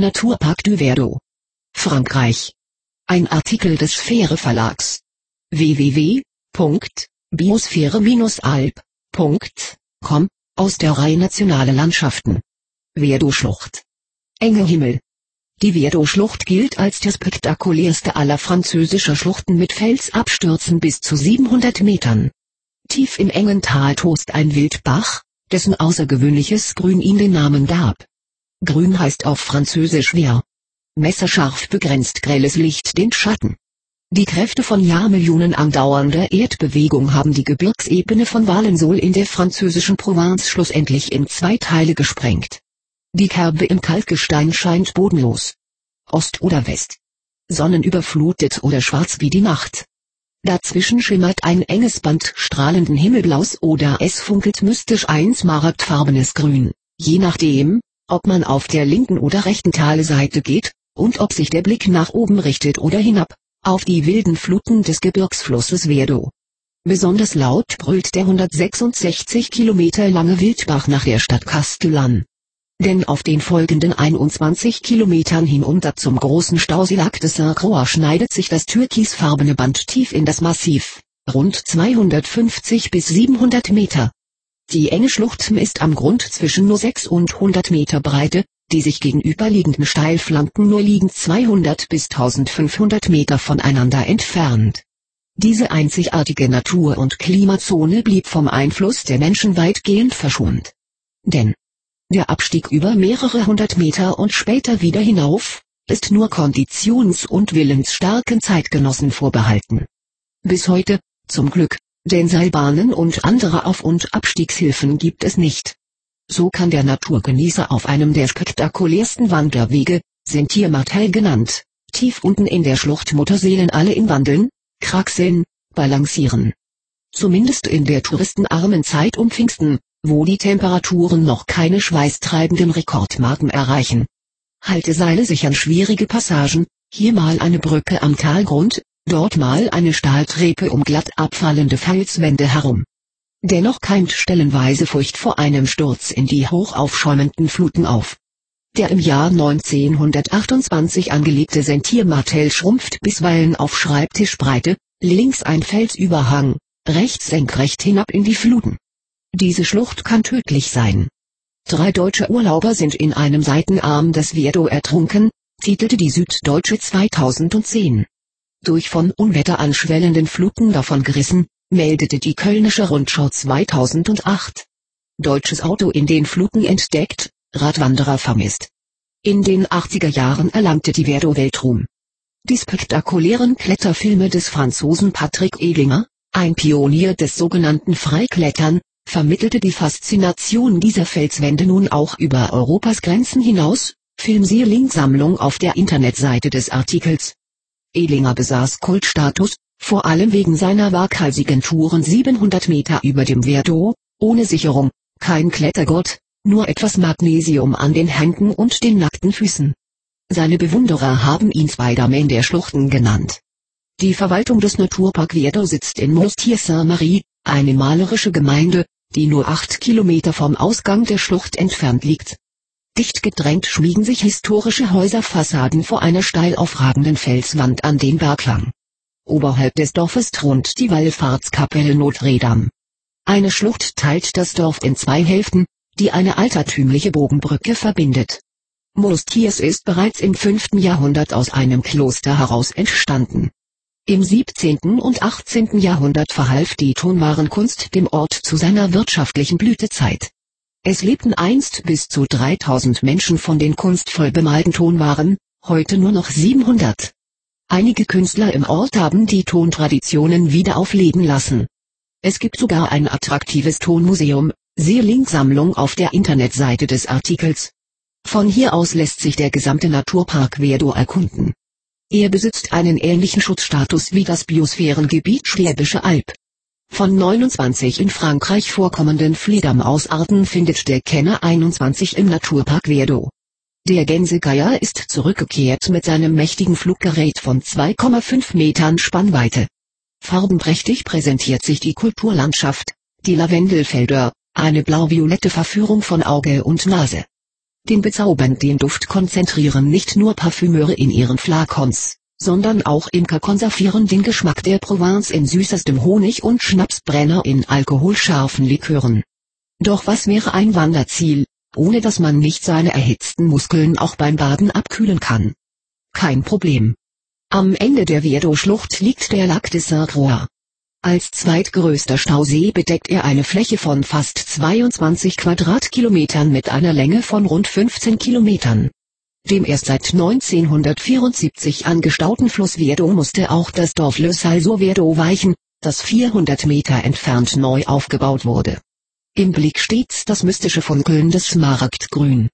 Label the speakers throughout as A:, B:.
A: Naturpark du Verdo. Frankreich. Ein Artikel des Sphäre Verlags. www.biosphäre-alb.com aus der Reihe Nationale Landschaften. Verdo-Schlucht. Enge Himmel. Die Verdo-Schlucht gilt als der spektakulärste aller französischer Schluchten mit Felsabstürzen bis zu 700 Metern. Tief im engen Tal tost ein Wildbach, dessen außergewöhnliches Grün ihm den Namen gab. Grün heißt auf Französisch Wehr. Messerscharf begrenzt grelles Licht den Schatten. Die Kräfte von Jahrmillionen andauernder Erdbewegung haben die Gebirgsebene von Valensol in der französischen Provence schlussendlich in zwei Teile gesprengt. Die Kerbe im Kalkgestein scheint bodenlos. Ost oder West. Sonnenüberflutet oder schwarz wie die Nacht. Dazwischen schimmert ein enges Band strahlenden Himmelblaus oder es funkelt mystisch ein smaragdfarbenes Grün, je nachdem, ob man auf der linken oder rechten Talseite geht, und ob sich der Blick nach oben richtet oder hinab, auf die wilden Fluten des Gebirgsflusses Verdo. Besonders laut brüllt der 166 Kilometer lange Wildbach nach der Stadt Castellan. Denn auf den folgenden 21 Kilometern hinunter zum großen Stausee Lac de Saint-Croix schneidet sich das türkisfarbene Band tief in das Massiv, rund 250 bis 700 Meter. Die enge Schlucht ist am Grund zwischen nur 6 und 100 Meter Breite, die sich gegenüberliegenden Steilflanken nur liegend 200 bis 1500 Meter voneinander entfernt. Diese einzigartige Natur- und Klimazone blieb vom Einfluss der Menschen weitgehend verschont. Denn der Abstieg über mehrere hundert Meter und später wieder hinauf, ist nur konditions- und willensstarken Zeitgenossen vorbehalten. Bis heute, zum Glück, denn Seilbahnen und andere Auf- und Abstiegshilfen gibt es nicht. So kann der Naturgenießer auf einem der spektakulärsten Wanderwege, Sentiermartel genannt, tief unten in der Schlucht Mutterseelen alle in Wandeln, Kraxeln, balancieren. Zumindest in der touristenarmen Zeit um Pfingsten, wo die Temperaturen noch keine schweißtreibenden Rekordmarken erreichen. Halteseile sichern schwierige Passagen, hier mal eine Brücke am Talgrund, dort mal eine Stahltreppe um glatt abfallende Felswände herum. Dennoch keimt stellenweise Furcht vor einem Sturz in die hochaufschäumenden Fluten auf. Der im Jahr 1928 angelegte Sentiermartell schrumpft bisweilen auf Schreibtischbreite, links ein Felsüberhang, rechts senkrecht hinab in die Fluten. Diese Schlucht kann tödlich sein. Drei deutsche Urlauber sind in einem Seitenarm des Verdo ertrunken, titelte die Süddeutsche 2010. Durch von Unwetter anschwellenden Fluten davongerissen, meldete die Kölnische Rundschau 2008. Deutsches Auto in den Fluten entdeckt, Radwanderer vermisst. In den 80er Jahren erlangte die Verdo Weltruhm. Die spektakulären Kletterfilme des Franzosen Patrick Edinger, ein Pionier des sogenannten Freiklettern, vermittelte die Faszination dieser Felswände nun auch über Europas Grenzen hinaus, Filmsiehe Linksammlung auf der Internetseite des Artikels. Edinger besaß Kultstatus, vor allem wegen seiner waghalsigen Touren 700 Meter über dem Verdo, ohne Sicherung, kein Klettergurt, nur etwas Magnesium an den Händen und den nackten Füßen. Seine Bewunderer haben ihn Spider-Man der Schluchten genannt. Die Verwaltung des Naturpark Verdo sitzt in Mostier-Saint-Marie, eine malerische Gemeinde, die nur acht Kilometer vom Ausgang der Schlucht entfernt liegt. Dicht gedrängt schmiegen sich historische Häuserfassaden vor einer steil aufragenden Felswand an den Berghang. Oberhalb des Dorfes thront die Wallfahrtskapelle Notre Dame. Eine Schlucht teilt das Dorf in zwei Hälften, die eine altertümliche Bogenbrücke verbindet. Mostiers ist bereits im 5. Jahrhundert aus einem Kloster heraus entstanden. Im 17. und 18. Jahrhundert verhalf die Tonwarenkunst dem Ort zu seiner wirtschaftlichen Blütezeit. Es lebten einst bis zu 3000 Menschen von den kunstvoll bemalten Tonwaren, heute nur noch 700. Einige Künstler im Ort haben die Tontraditionen wieder aufleben lassen. Es gibt sogar ein attraktives Tonmuseum, siehe Linksammlung auf der Internetseite des Artikels. Von hier aus lässt sich der gesamte Naturpark Verdo erkunden. Er besitzt einen ähnlichen Schutzstatus wie das Biosphärengebiet Schwäbische Alb. Von 29 in Frankreich vorkommenden Fledermausarten findet der Kenner 21 im Naturpark Verdo. Der Gänsegeier ist zurückgekehrt mit seinem mächtigen Fluggerät von 2,5 Metern Spannweite. Farbenprächtig präsentiert sich die Kulturlandschaft, die Lavendelfelder, eine blau-violette Verführung von Auge und Nase. Den bezaubernden Duft konzentrieren nicht nur Parfümeure in ihren Flakons, sondern auch Imker konservieren den Geschmack der Provence in süßestem Honig und Schnapsbrenner in alkoholscharfen Likören. Doch was wäre ein Wanderziel, ohne dass man nicht seine erhitzten Muskeln auch beim Baden abkühlen kann? Kein Problem. Am Ende der Viado-Schlucht liegt der Lac de Saint-Croix. Als zweitgrößter Stausee bedeckt er eine Fläche von fast 22 Quadratkilometern mit einer Länge von rund 15 Kilometern. Dem erst seit 1974 angestauten Fluss Viado musste auch das Dorf Le Salso Viado weichen, das 400 Meter entfernt neu aufgebaut wurde. Im Blick stets das mystische Funkeln des Smaragdgrün.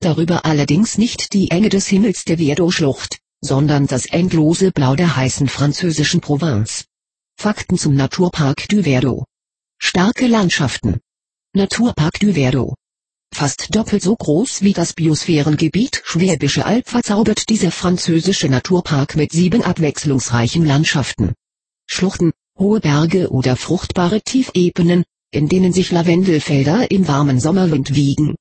A: Darüber allerdings nicht die Enge des Himmels der Viado-Schlucht, sondern das endlose Blau der heißen französischen Provence. Fakten zum Naturpark du Verdo. Starke Landschaften. Naturpark du Verdo. Fast doppelt so groß wie das Biosphärengebiet Schwäbische Alb verzaubert dieser französische Naturpark mit sieben abwechslungsreichen Landschaften. Schluchten, hohe Berge oder fruchtbare Tiefebenen, in denen sich Lavendelfelder im warmen Sommerwind wiegen.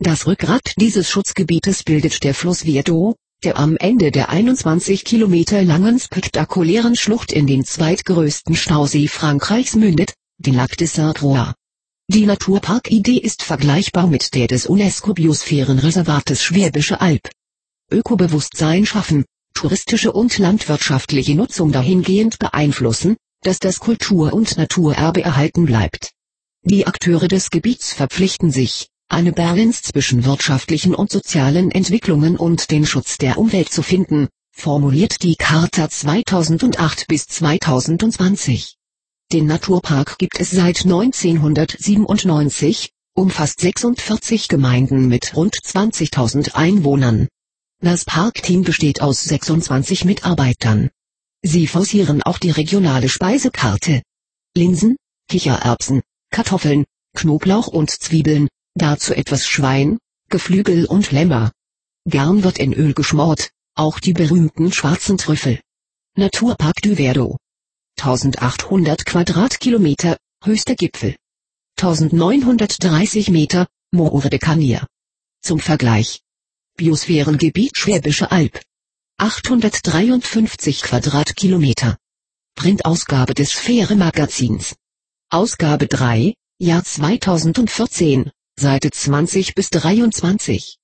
A: Das Rückgrat dieses Schutzgebietes bildet der Fluss Vierdo, der am Ende der 21 Kilometer langen spektakulären Schlucht in den zweitgrößten Stausee Frankreichs mündet, den Lac de Saint-Croix. Die Naturparkidee ist vergleichbar mit der des UNESCO-Biosphärenreservates Schwäbische Alb. Ökobewusstsein schaffen, touristische und landwirtschaftliche Nutzung dahingehend beeinflussen, dass das Kultur- und Naturerbe erhalten bleibt. Die Akteure des Gebiets verpflichten sich, eine Balance zwischen wirtschaftlichen und sozialen Entwicklungen und den Schutz der Umwelt zu finden, formuliert die Charta 2008 bis 2020. Den Naturpark gibt es seit 1997, umfasst 46 Gemeinden mit rund 20.000 Einwohnern. Das Parkteam besteht aus 26 Mitarbeitern. Sie forcieren auch die regionale Speisekarte. Linsen, Kichererbsen, Kartoffeln, Knoblauch und Zwiebeln, dazu etwas Schwein, Geflügel und Lämmer. Gern wird in Öl geschmort, auch die berühmten schwarzen Trüffel. Naturpark du Verdo. 1800 Quadratkilometer, höchster Gipfel. 1930 Meter, Moore de Canier. Zum Vergleich. Biosphärengebiet Schwäbische Alb. 853 Quadratkilometer. Printausgabe des Sphäre Magazins. Ausgabe 3, Jahr 2014, Seite 20 bis 23.